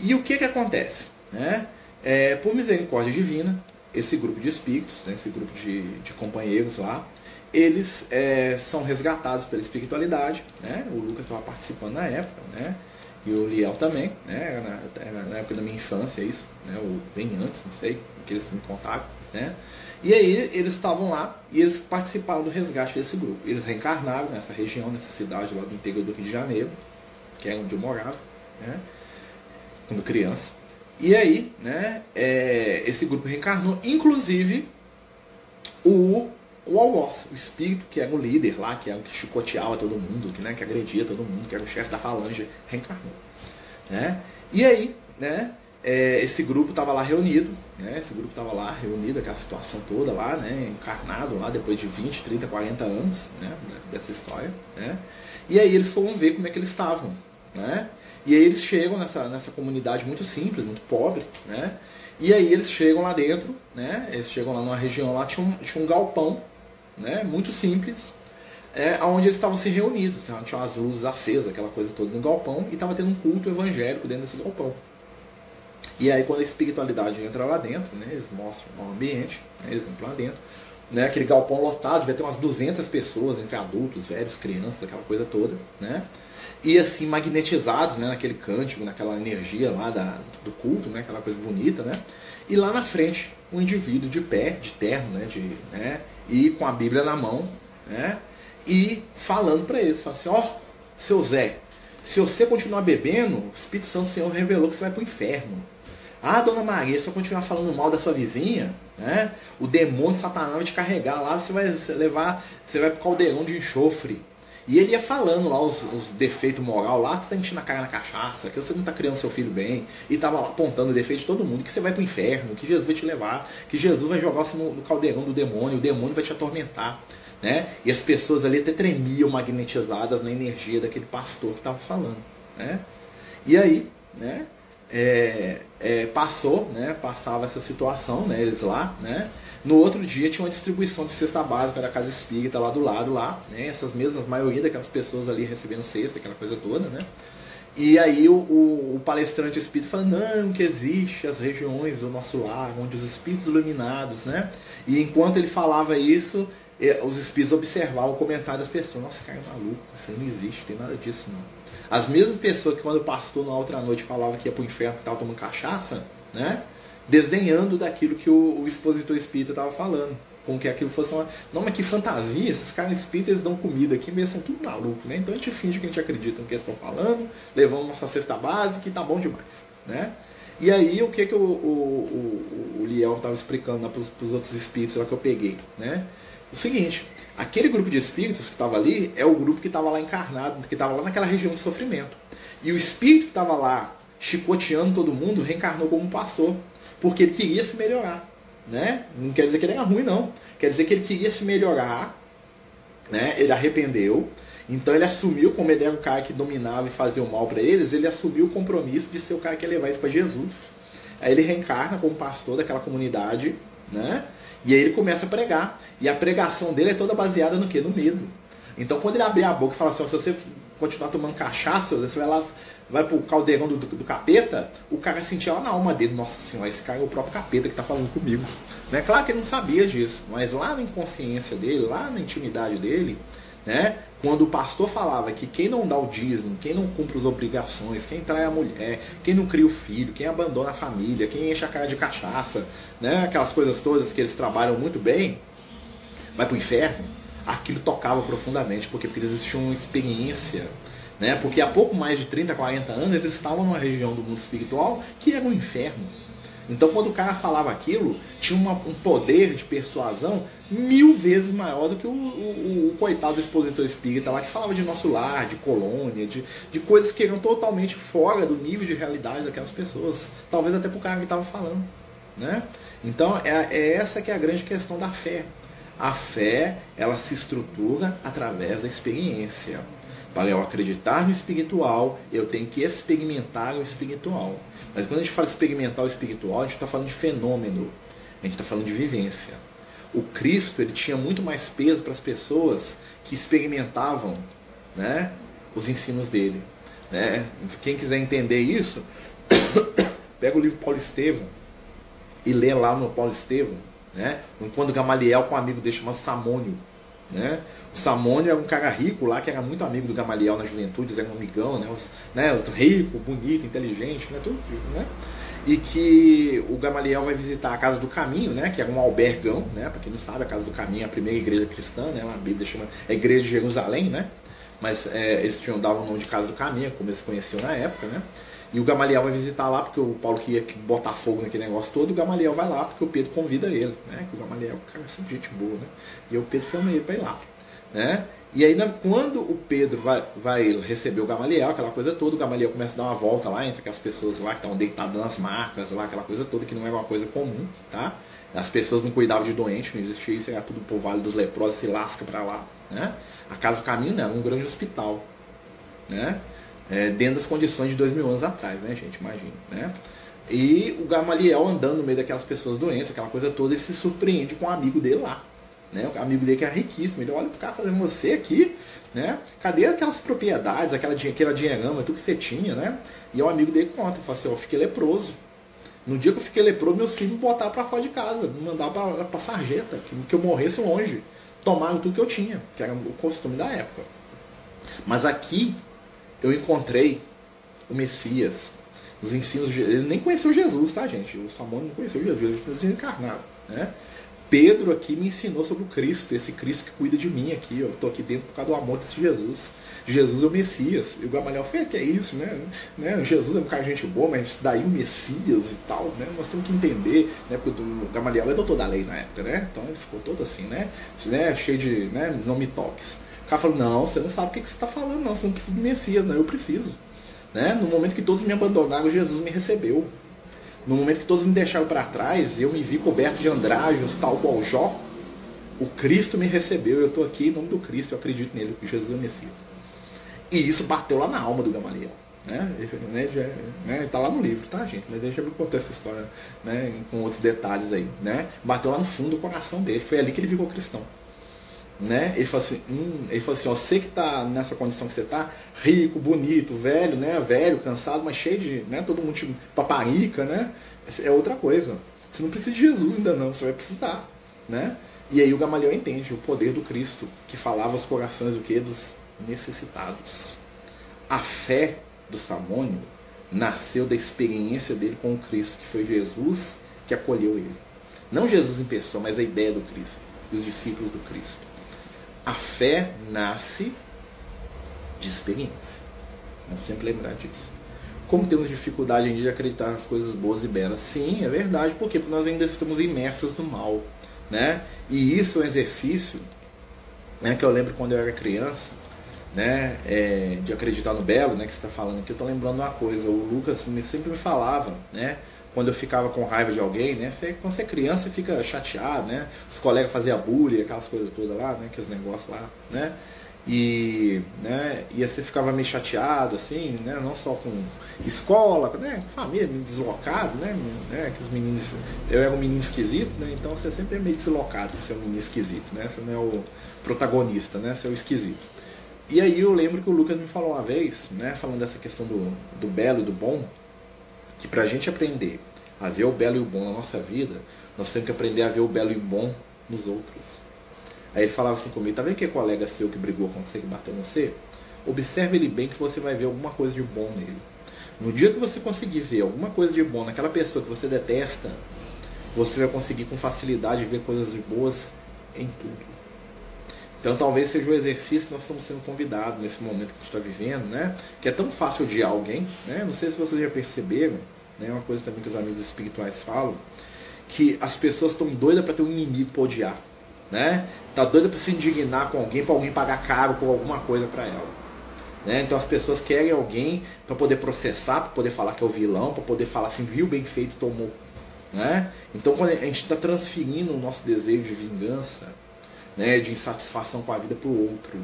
E o que que acontece? Né? É, por misericórdia divina, esse grupo de espíritos, né, esse grupo de, de companheiros lá, eles é, são resgatados pela espiritualidade. Né? O Lucas estava participando na época, né? E o Liel também, né? Na, na, época da minha infância isso, né? Ou bem antes, não sei, que eles me contaram, né? E aí eles estavam lá e eles participaram do resgate desse grupo. Eles reencarnaram nessa região, nessa cidade lá do interior do Rio de Janeiro, que é onde eu morava, né? Quando criança. E aí, né? É, esse grupo reencarnou, inclusive o o algoz, o espírito que era o líder lá, que era o que chicoteava todo mundo, que, né, que agredia todo mundo, que era o chefe da falange, reencarnou. Né? E aí, né, é, esse grupo estava lá reunido, né? Esse grupo estava lá reunido, aquela situação toda lá, né? Encarnado lá depois de 20, 30, 40 anos, né? Dessa história, né? E aí eles foram ver como é que eles estavam, né? E aí eles chegam nessa, nessa comunidade muito simples, muito pobre, né? E aí eles chegam lá dentro, né? Eles chegam lá numa região lá, tinha um, tinha um galpão, né? Muito simples, é, onde eles estavam se reunidos, né? tinha as luzes acesas, aquela coisa toda no galpão, e estava tendo um culto evangélico dentro desse galpão. E aí quando a espiritualidade entra lá dentro, né, eles mostram o ambiente, né, eles entram lá dentro, né, aquele galpão lotado, devia ter umas 200 pessoas, entre adultos, velhos, crianças, aquela coisa toda, né? E assim, magnetizados né, naquele cântico, naquela energia lá da, do culto, né, aquela coisa bonita, né? E lá na frente, um indivíduo de pé, de terno, né, de, né, e com a Bíblia na mão, né? E falando para eles, falando assim, ó, oh, seu Zé, se você continuar bebendo, o Espírito Santo do Senhor revelou que você vai para o inferno. Ah, dona Maria, se eu continuar falando mal da sua vizinha, né? O demônio Satanás vai te carregar lá, você vai levar, você vai pro caldeirão de enxofre. E ele ia falando lá os, os defeitos moral lá, que você tá enchendo a cara na cachaça, que você não tá criando seu filho bem, e tava lá apontando o defeito de todo mundo, que você vai pro inferno, que Jesus vai te levar, que Jesus vai jogar você no, no caldeirão do demônio, o demônio vai te atormentar. Né? E as pessoas ali até tremiam magnetizadas na energia daquele pastor que estava falando. Né? E aí, né? é, é, passou, né, passava essa situação, né, eles lá, né, no outro dia tinha uma distribuição de cesta básica da casa espírita lá do lado, lá, né, essas mesmas, maioria daquelas pessoas ali recebendo cesta, aquela coisa toda, né, e aí o, o, o palestrante espírita fala, não, que existe as regiões do nosso lar, onde os espíritos iluminados, né, e enquanto ele falava isso, os espíritos observavam o comentário das pessoas, nossa, cara é maluco, isso não existe, tem nada disso não. As mesmas pessoas que quando o pastor na outra noite falava que ia para o inferno que estava tomando cachaça, né? Desdenhando daquilo que o, o expositor espírita estava falando. Como que aquilo fosse uma. Não, mas que fantasia, esses caras espíritas dão comida aqui mesmo, são tudo maluco, né? Então a gente finge que a gente acredita no que eles estão falando, levamos nossa cesta básica e tá bom demais, né? E aí o que, que o, o, o, o Liel estava explicando para os outros espíritos lá que eu peguei, né? O seguinte, Aquele grupo de espíritos que estava ali é o grupo que estava lá encarnado, que estava lá naquela região de sofrimento. E o espírito que estava lá chicoteando todo mundo reencarnou como pastor, porque ele queria se melhorar. Né? Não quer dizer que ele era ruim, não. Quer dizer que ele queria se melhorar, né? ele arrependeu, então ele assumiu, como ele era o cara que dominava e fazia o mal para eles, ele assumiu o compromisso de ser o cara que ia levar isso para Jesus. Aí ele reencarna como pastor daquela comunidade, né? E aí ele começa a pregar. E a pregação dele é toda baseada no quê? No medo. Então quando ele abrir a boca e falar assim, se você continuar tomando cachaça, você vai lá, vai pro caldeirão do, do, do capeta, o cara sentia lá na alma dele, nossa senhora, esse cara é o próprio capeta que está falando comigo. Né? Claro que ele não sabia disso, mas lá na inconsciência dele, lá na intimidade dele, né? Quando o pastor falava que quem não dá o dízimo, quem não cumpre as obrigações, quem trai a mulher, quem não cria o filho, quem abandona a família, quem enche a cara de cachaça, né? aquelas coisas todas que eles trabalham muito bem, vai para o inferno, aquilo tocava profundamente, porque, porque eles tinham uma experiência. Né? Porque há pouco mais de 30, 40 anos eles estavam numa região do mundo espiritual que era um inferno. Então, quando o cara falava aquilo, tinha uma, um poder de persuasão mil vezes maior do que o, o, o, coitado expositor espírita lá que falava de nosso lar, de colônia, de, de coisas que eram totalmente fora do nível de realidade daquelas pessoas. Talvez até para o cara que estava falando. Né? Então, é, é essa que é a grande questão da fé. A fé, ela se estrutura através da experiência. Para eu acreditar no espiritual, eu tenho que experimentar o espiritual. Mas quando a gente fala experimentar o espiritual, a gente está falando de fenômeno, a gente está falando de vivência. O Cristo ele tinha muito mais peso para as pessoas que experimentavam né, os ensinos dele. Né? Quem quiser entender isso, pega o livro Paulo Estevam e lê lá no Paulo Estevam, né? quando Gamaliel com um amigo dele chamado Samônio né? O Samônio era um cara rico lá, que era muito amigo do Gamaliel na juventude, era um amigão, né? Os, né? rico, bonito, inteligente, né? Tudo, né? E que o Gamaliel vai visitar a Casa do Caminho, né? Que era um albergão, né? Para quem não sabe, a Casa do Caminho é a primeira igreja cristã, né? A Bíblia chama a Igreja de Jerusalém, né? Mas é, eles tinham dado o nome de Casa do Caminho, como eles conheciam na época, né? E o Gamaliel vai visitar lá, porque o Paulo queria botar fogo naquele negócio todo, e o Gamaliel vai lá, porque o Pedro convida ele, né? Que o Gamaliel, cara, é gente boa, né? E o Pedro chama ele para ir lá, né? E aí, quando o Pedro vai, vai receber o Gamaliel, aquela coisa toda, o Gamaliel começa a dar uma volta lá entre aquelas pessoas lá que estavam deitadas nas marcas, lá, aquela coisa toda que não é uma coisa comum, tá? As pessoas não cuidavam de doente, não existia isso, era tudo por Vale dos Leprosos, se lasca para lá, né? A Casa do Caminho não, um grande hospital, né? É, dentro das condições de dois mil anos atrás, né, gente? Imagina, né? E o Gamaliel andando no meio daquelas pessoas doentes, aquela coisa toda, ele se surpreende com um amigo dele lá. Né? O amigo dele que é riquíssimo. Ele olha pro cara fazendo você aqui, né? Cadê aquelas propriedades, aquela, aquela dinheirama, tudo que você tinha, né? E o amigo dele conta, fala assim, eu fiquei leproso. No dia que eu fiquei leproso, meus filhos me botaram para fora de casa, me mandaram para pra sarjeta, que, que eu morresse longe. Tomaram tudo que eu tinha, que era o costume da época. Mas aqui eu encontrei o Messias, os ensinos de ele nem conheceu Jesus, tá, gente? O Salmão não conheceu Jesus, Jesus foi encarnado, né? Pedro aqui me ensinou sobre o Cristo, esse Cristo que cuida de mim aqui. Eu estou aqui dentro por causa do amor desse Jesus. Jesus é o Messias. E o Gamaliel falou, que é isso, né? né? Jesus é um cara de gente boa, mas daí o Messias e tal, né? Nós temos que entender, né? Porque o Gamaliel é doutor da lei na época, né? Então ele ficou todo assim, né? né? Cheio de, né? Não me toques. O cara falou, não, você não sabe o que, que você está falando, não. Você não precisa de Messias, não. Eu preciso. Né? No momento que todos me abandonaram, Jesus me recebeu. No momento que todos me deixaram para trás, eu me vi coberto de andrajos, tal qual Jó. O Cristo me recebeu, eu estou aqui em nome do Cristo, eu acredito nele, que Jesus é o Messias. E isso bateu lá na alma do Gamaliel. Né? Ele, já, né? Tá lá no livro, tá, gente? Mas deixa eu contar essa história né? com outros detalhes aí. Né? Bateu lá no fundo do coração dele. Foi ali que ele ficou cristão né? Ele falou assim, hum, ele falou assim, ó, você que tá nessa condição que você tá, rico, bonito, velho, né? Velho, cansado, mas cheio de, né? Todo mundo tipo, paparica, né? É outra coisa. Você não precisa de Jesus ainda não, você vai precisar, né? E aí o Gamaliel entende o poder do Cristo, que falava aos corações do que dos necessitados. A fé do Samônio nasceu da experiência dele com o Cristo, que foi Jesus que acolheu ele. Não Jesus em pessoa, mas a ideia do Cristo, os discípulos do Cristo. A fé nasce de experiência. Vamos sempre lembrar disso. Como temos dificuldade de acreditar nas coisas boas e belas? Sim, é verdade, porque nós ainda estamos imersos no mal. Né? E isso é um exercício né, que eu lembro quando eu era criança, né, é, de acreditar no belo, né, que você está falando aqui, eu estou lembrando uma coisa, o Lucas sempre me falava, né, quando eu ficava com raiva de alguém, né? Você, quando você é criança, você fica chateado, né? Os colegas faziam bullying, aquelas coisas todas lá, né? Aqueles negócios lá, né? E, né, e você ficava meio chateado, assim, né? Não só com escola, né? Família, deslocado, né? né? Aqueles meninos. Eu era um menino esquisito, né? Então você sempre é meio deslocado por ser um menino esquisito, né? Você não é o protagonista, né? Você é o esquisito. E aí eu lembro que o Lucas me falou uma vez, né? Falando dessa questão do, do belo e do bom, que para a gente aprender a ver o belo e o bom na nossa vida, nós temos que aprender a ver o belo e o bom nos outros. Aí ele falava assim comigo, tá vendo que é colega seu que brigou com você, que bateu no você? Observe ele bem que você vai ver alguma coisa de bom nele. No dia que você conseguir ver alguma coisa de bom naquela pessoa que você detesta, você vai conseguir com facilidade ver coisas boas em tudo. Então talvez seja o exercício que nós estamos sendo convidados nesse momento que a gente está vivendo, né? Que é tão fácil odiar alguém, né? Não sei se vocês já perceberam, né? Uma coisa também que os amigos espirituais falam, que as pessoas estão doidas para ter um inimigo para odiar, né? Tá doida para se indignar com alguém, para alguém pagar caro por alguma coisa para ela. Né? Então as pessoas querem alguém para poder processar, para poder falar que é o vilão, para poder falar assim, viu bem feito, tomou. Né? Então quando a gente está transferindo o nosso desejo de vingança, né, de insatisfação com a vida para o outro.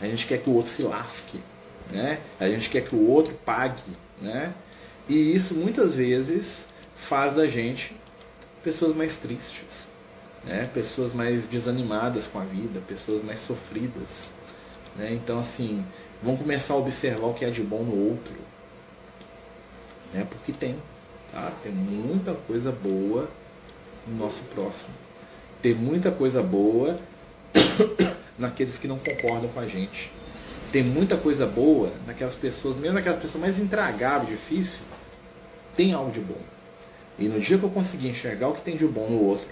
A gente quer que o outro se lasque, né? A gente quer que o outro pague, né? E isso muitas vezes faz da gente pessoas mais tristes, né? Pessoas mais desanimadas com a vida, pessoas mais sofridas, né? Então assim, vamos começar a observar o que é de bom no outro, né? Porque tem, tá? Tem muita coisa boa no nosso próximo. Tem muita coisa boa naqueles que não concordam com a gente. Tem muita coisa boa naquelas pessoas, mesmo naquelas pessoas mais intragáveis, difícil, tem algo de bom. E no dia que eu conseguir enxergar o que tem de bom no outro,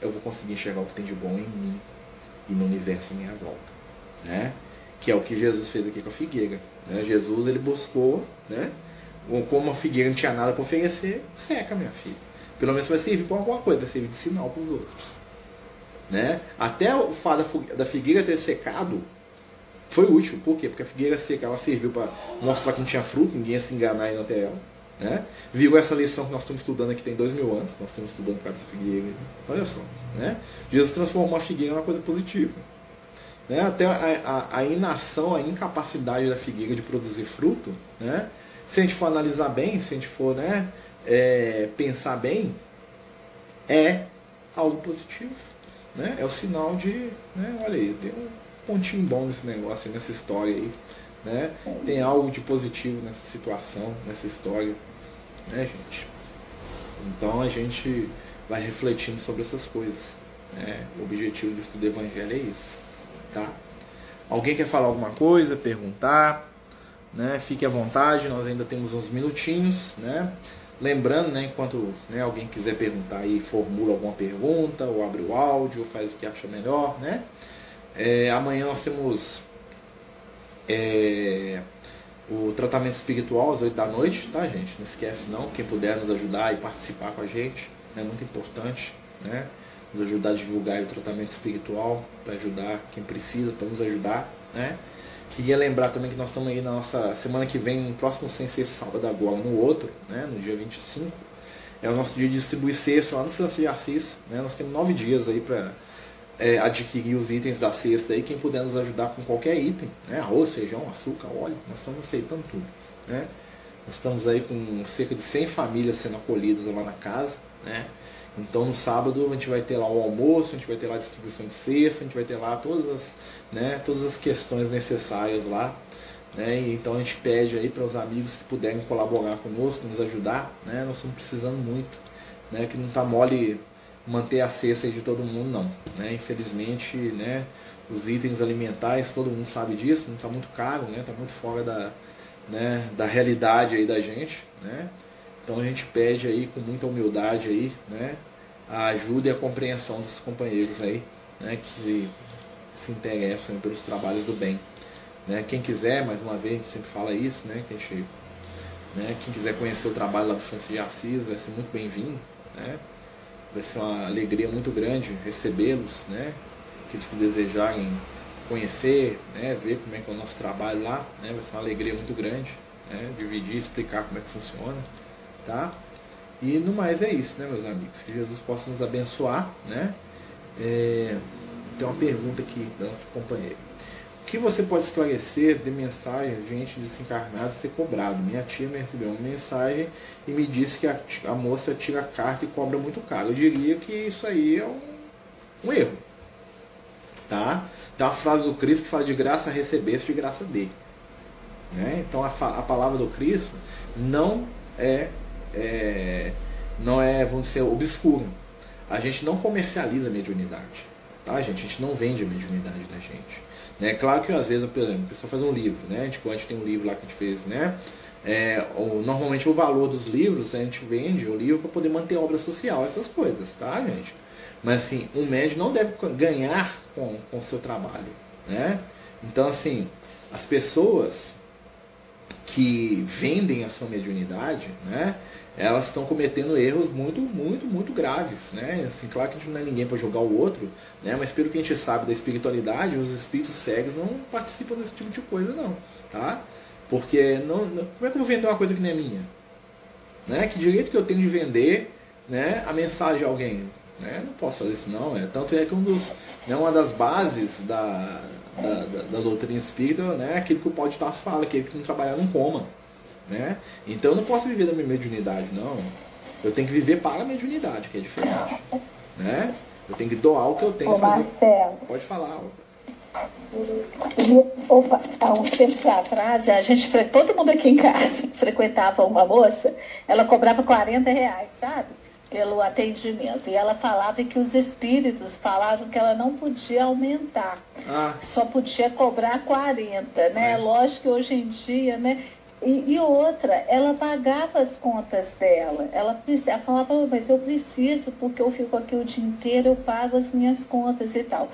eu vou conseguir enxergar o que tem de bom em mim e no universo à minha volta, né? Que é o que Jesus fez aqui com a figueira. Né? Jesus ele buscou, né? Como a figueira não tinha nada para oferecer, seca, minha filha. Pelo menos vai servir para alguma coisa, vai servir de sinal para os outros. Né? Até o fato da figueira ter secado, Foi útil, por quê? Porque a figueira seca ela serviu para mostrar que não tinha fruto, ninguém ia se enganar indo até ela. Né? Viu essa lição que nós estamos estudando aqui tem dois mil anos, nós estamos estudando para essa figueira. Olha só, né? Jesus transformou a figueira em uma coisa positiva. Né? Até a, a, a, inação, a incapacidade da figueira de produzir fruto, né? se a gente for analisar bem, se a gente for né, é, pensar bem, é algo positivo. Né? É o sinal de, né, olha aí, tem um pontinho bom nesse negócio, nessa história aí. Né? Tem algo de positivo nessa situação, nessa história, né, gente? Então a gente vai refletindo sobre essas coisas. Né? O objetivo do estudo do Evangelho é isso, tá? Alguém quer falar alguma coisa, perguntar, né? Fique à vontade, nós ainda temos uns minutinhos, né? Lembrando, né, enquanto né, alguém quiser perguntar aí, formula alguma pergunta, ou abre o áudio, faz o que acha melhor, né? É, amanhã nós temos é, o tratamento espiritual às 8 da noite, tá, gente? Não esquece não, quem puder nos ajudar e participar com a gente, é muito importante, né? Nos ajudar a divulgar o tratamento espiritual, para ajudar quem precisa, para nos ajudar, né? Queria lembrar também que nós estamos aí na nossa semana que vem, no próximo sem ser sábado agora, no outro, né? No dia 25. É o nosso dia de distribuir cesta lá no Francisco de Assis, né? Nós temos nove dias aí para é, adquirir os itens da cesta aí, quem puder nos ajudar com qualquer item, né? arroz, feijão, açúcar, óleo, nós estamos aceitando tudo. Né? Nós estamos aí com cerca de 100 famílias sendo acolhidas lá na casa. Né? Então no sábado a gente vai ter lá o almoço, a gente vai ter lá a distribuição de cesta, a gente vai ter lá todas as, né, todas as questões necessárias lá. Né? Então a gente pede aí para os amigos que puderem colaborar conosco, nos ajudar. Né? Nós estamos precisando muito. Né? Que não está mole manter a cesta de todo mundo, não. Né? Infelizmente, né, os itens alimentares, todo mundo sabe disso, não está muito caro, né? Tá muito fora da, né, da realidade aí da gente. Né? Então a gente pede aí com muita humildade aí, né, a ajuda e a compreensão dos companheiros aí, né, que se interessam pelos trabalhos do bem. Né? Quem quiser, mais uma vez, a gente sempre fala isso, né, que a gente, né, quem quiser conhecer o trabalho lá do Francisco de Assis vai ser muito bem-vindo. Né? vai ser uma alegria muito grande recebê-los, né? Aqueles que desejarem conhecer, né? ver como é que é o nosso trabalho lá, né? Vai ser uma alegria muito grande, né? Dividir, explicar como é que funciona, tá? E no mais é isso, né, meus amigos? Que Jesus possa nos abençoar, né? É... Tem uma pergunta aqui da nossa companheira que você pode esclarecer de mensagens de entes desencarnados ter cobrado? Minha tia me recebeu uma mensagem e me disse que a, a moça tira a carta e cobra muito caro. Eu diria que isso aí é um, um erro. Tá? Tem uma frase do Cristo que fala de graça recebeste, de graça dê. Né? Então a, a palavra do Cristo não é, é, não é, vamos dizer, obscura. A gente não comercializa a mediunidade. Tá, gente? A gente não vende a mediunidade da gente. Né? Claro que às vezes, por exemplo, a pessoa faz um livro, né? A gente, a gente tem um livro lá que a gente fez, né? É, o, normalmente o valor dos livros a gente vende o livro para poder manter obra social, essas coisas, tá, gente? Mas assim, um médico não deve ganhar com o seu trabalho, né? Então, assim, as pessoas que vendem a sua mediunidade, né? Elas estão cometendo erros muito, muito, muito graves, né? Assim, claro que a gente não é ninguém para jogar o outro, né? Mas pelo que a gente sabe da espiritualidade, os espíritos cegos não participam desse tipo de coisa, não, tá? Porque não, não, como é que eu vou vender uma coisa que não é minha? Né? Que direito que eu tenho de vender, né? A mensagem a alguém? Né? Não posso fazer isso não, é tanto é que um dos, né, uma das bases da, da, da, da doutrina espírita, né? É aquilo que o Paulo de Tarso fala, aquele que não trabalhar não coma. Né? Então eu não posso viver da minha mediunidade, não. Eu tenho que viver para a mediunidade, que é diferente. Né? Eu tenho que doar o que eu tenho Ô, fazer. Marcelo. Pode falar. Opa, há uns tempos atrás, a gente, todo mundo aqui em casa frequentava uma moça, ela cobrava 40 reais, sabe? Pelo atendimento. E ela falava que os espíritos falavam que ela não podia aumentar. Ah. Só podia cobrar 40, né? É. Lógico que hoje em dia, né? E, e, outra, ela pagava as contas dela. Ela, ela falava, mas eu preciso, porque eu fico aqui o dia inteiro, eu pago as minhas contas e tal.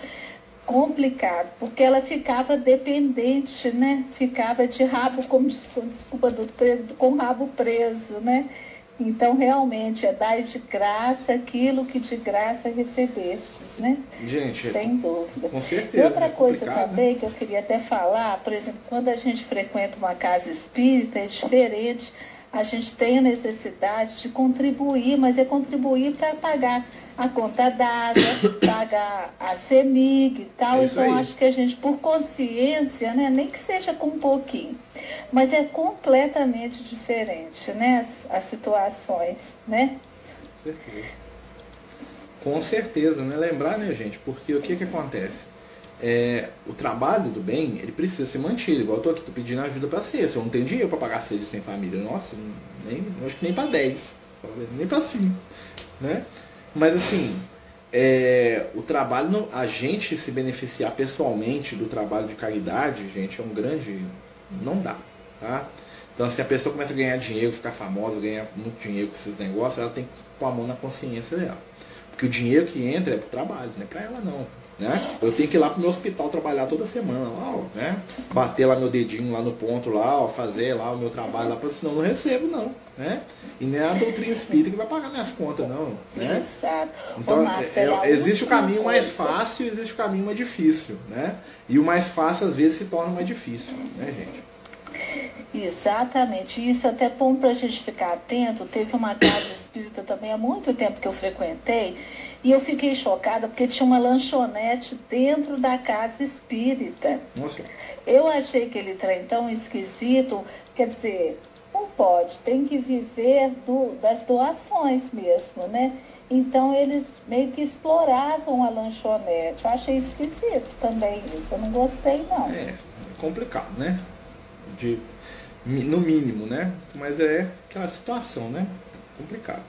Complicado, porque ela ficava dependente, né? Ficava de rabo, com, desculpa do com rabo preso, né? Então, realmente, é dar de graça aquilo que de graça recebestes, né? Gente, sem dúvida. Com certeza. E outra coisa também que eu queria até falar, por exemplo, quando a gente frequenta uma casa espírita, é diferente a gente tem a necessidade de contribuir, mas é contribuir para pagar a conta d'água, pagar a CEMIG e tal. É então, acho que a gente, por consciência, né, nem que seja com um pouquinho, mas é completamente diferente né, as, as situações. Né? Com certeza. Com certeza, né? Lembrar, né, gente? Porque o que, que acontece? É, o trabalho do bem, ele precisa ser mantido. Igual eu tô aqui, tô pedindo ajuda ser. Se eu não tenho dinheiro para pagar seis sem família, nossa, nem, acho que nem para 10, nem para 5, né? Mas assim, é, o trabalho, a gente se beneficiar pessoalmente do trabalho de caridade, gente, é um grande. Não dá, tá? Então, se a pessoa começa a ganhar dinheiro, ficar famosa, ganhar muito dinheiro com esses negócios, ela tem que pôr a mão na consciência dela. Porque o dinheiro que entra é pro trabalho, não é pra ela não. Né? Eu tenho que ir lá pro meu hospital trabalhar toda semana, lá, ó, né? Bater lá meu dedinho lá no ponto lá, ó, fazer lá o meu trabalho lá, senão eu não recebo, não. Né? E nem é a doutrina espírita que vai pagar minhas contas, não. Né? Então, é, existe o caminho mais fácil e existe o caminho mais difícil, né? E o mais fácil às vezes se torna mais difícil, né, gente? Exatamente. Isso é até bom para a gente ficar atento. Teve uma casa espírita também há muito tempo que eu frequentei e eu fiquei chocada porque tinha uma lanchonete dentro da casa espírita. Nossa. Eu achei aquele trem tão esquisito. Quer dizer, não pode, tem que viver do, das doações mesmo, né? Então eles meio que exploravam a lanchonete. Eu achei esquisito também isso. Eu não gostei, não. É, complicado, né? De, no mínimo, né? Mas é aquela situação, né? Complicado.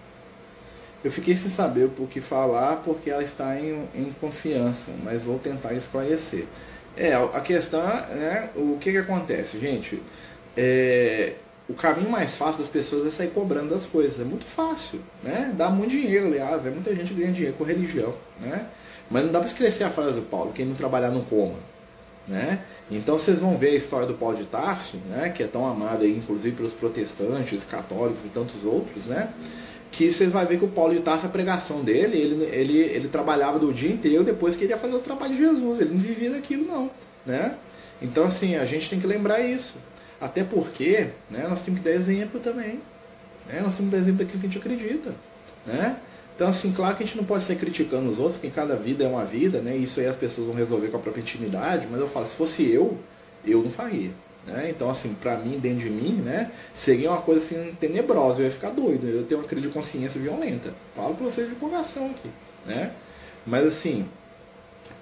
Eu fiquei sem saber o que falar porque ela está em, em confiança, mas vou tentar esclarecer. É, a questão né, o que, que acontece, gente? É, o caminho mais fácil das pessoas é sair cobrando das coisas. É muito fácil, né? Dá muito dinheiro, aliás. É muita gente ganha dinheiro com religião, né? Mas não dá para esquecer a frase do Paulo, quem não trabalhar não coma, né? Então vocês vão ver a história do Paulo de Tarso, né? Que é tão amado aí, inclusive pelos protestantes, católicos e tantos outros, né? Que vocês vão ver que o Paulo de Tarso, a pregação dele, ele, ele, ele trabalhava do dia inteiro, depois queria fazer o trabalho de Jesus, ele não vivia daquilo não, né? Então assim, a gente tem que lembrar isso, até porque né, nós temos que dar exemplo também, né? nós temos que dar exemplo daquilo que a gente acredita, né? Então assim, claro que a gente não pode ser criticando os outros, porque cada vida é uma vida, né? Isso aí as pessoas vão resolver com a própria intimidade, mas eu falo, se fosse eu, eu não faria. Né? Então, assim, para mim, dentro de mim, né, seria uma coisa assim tenebrosa, eu ia ficar doido, eu ia ter uma crise de consciência violenta. Falo para vocês de coração aqui, né? Mas assim,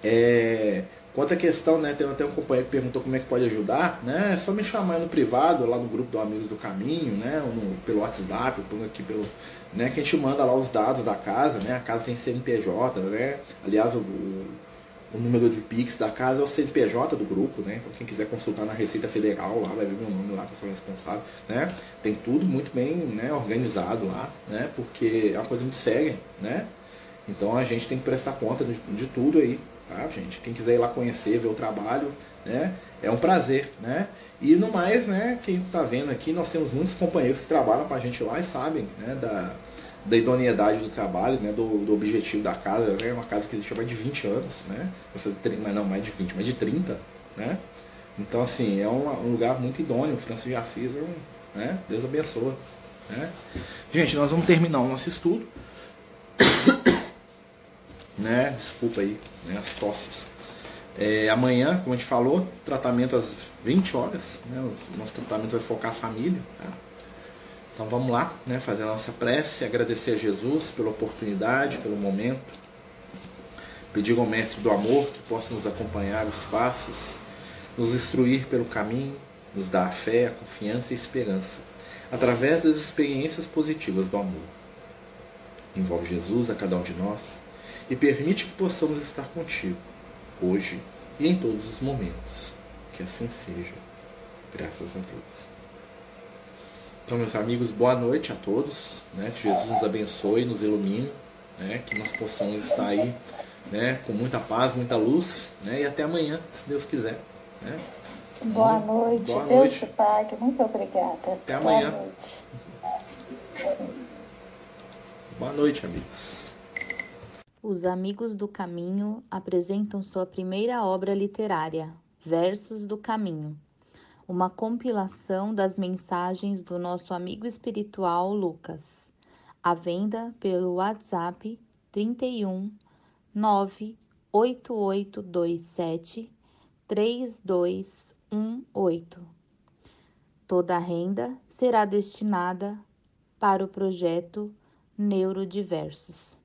é... quanto à questão, né, tem até um companheiro que perguntou como é que pode ajudar, né? É só me chamar no privado, lá no grupo do Amigos do Caminho, né, ou no, pelo WhatsApp, ou aqui pelo, né, que a gente manda lá os dados da casa, né? A casa tem CNPJ, né? Aliás, o o número de Pix da casa é o CNPJ do grupo, né? Então quem quiser consultar na Receita Federal lá, vai ver meu nome lá, que eu sou responsável, né? Tem tudo muito bem né, organizado lá, né? Porque é uma coisa muito séria, né? Então a gente tem que prestar conta de, de tudo aí, tá, gente? Quem quiser ir lá conhecer, ver o trabalho, né? É um prazer, né? E no mais, né? Quem está vendo aqui, nós temos muitos companheiros que trabalham com a gente lá e sabem, né? Da, da idoneidade do trabalho, né, do, do objetivo da casa. É uma casa que existe há mais de 20 anos, né? Mas não, mais de 20, mais de 30, né? Então, assim, é um, um lugar muito idôneo. Francis de Assis, é né? Deus abençoe. Né? Gente, nós vamos terminar o nosso estudo. né? Desculpa aí, né? as tosses. É, amanhã, como a gente falou, tratamento às 20 horas. Né? O nosso tratamento vai focar a família. Tá? Então vamos lá, né, fazer a nossa prece, agradecer a Jesus pela oportunidade, pelo momento. Pedir ao Mestre do Amor que possa nos acompanhar os passos, nos instruir pelo caminho, nos dar a fé, a confiança e a esperança, através das experiências positivas do amor. Envolve Jesus a cada um de nós e permite que possamos estar contigo, hoje e em todos os momentos. Que assim seja. Graças a Deus. Então, meus amigos, boa noite a todos. Né? Que Jesus nos abençoe, nos ilumine, né? que nós possamos estar aí né? com muita paz, muita luz. Né? E até amanhã, se Deus quiser. Né? Boa noite. Boa Deus noite. te pague. Muito obrigada. Até amanhã. Boa noite. Boa noite, amigos. Os Amigos do Caminho apresentam sua primeira obra literária, Versos do Caminho, uma compilação das mensagens do nosso amigo espiritual Lucas, à venda pelo WhatsApp 31 98827 3218. Toda a renda será destinada para o projeto Neurodiversos.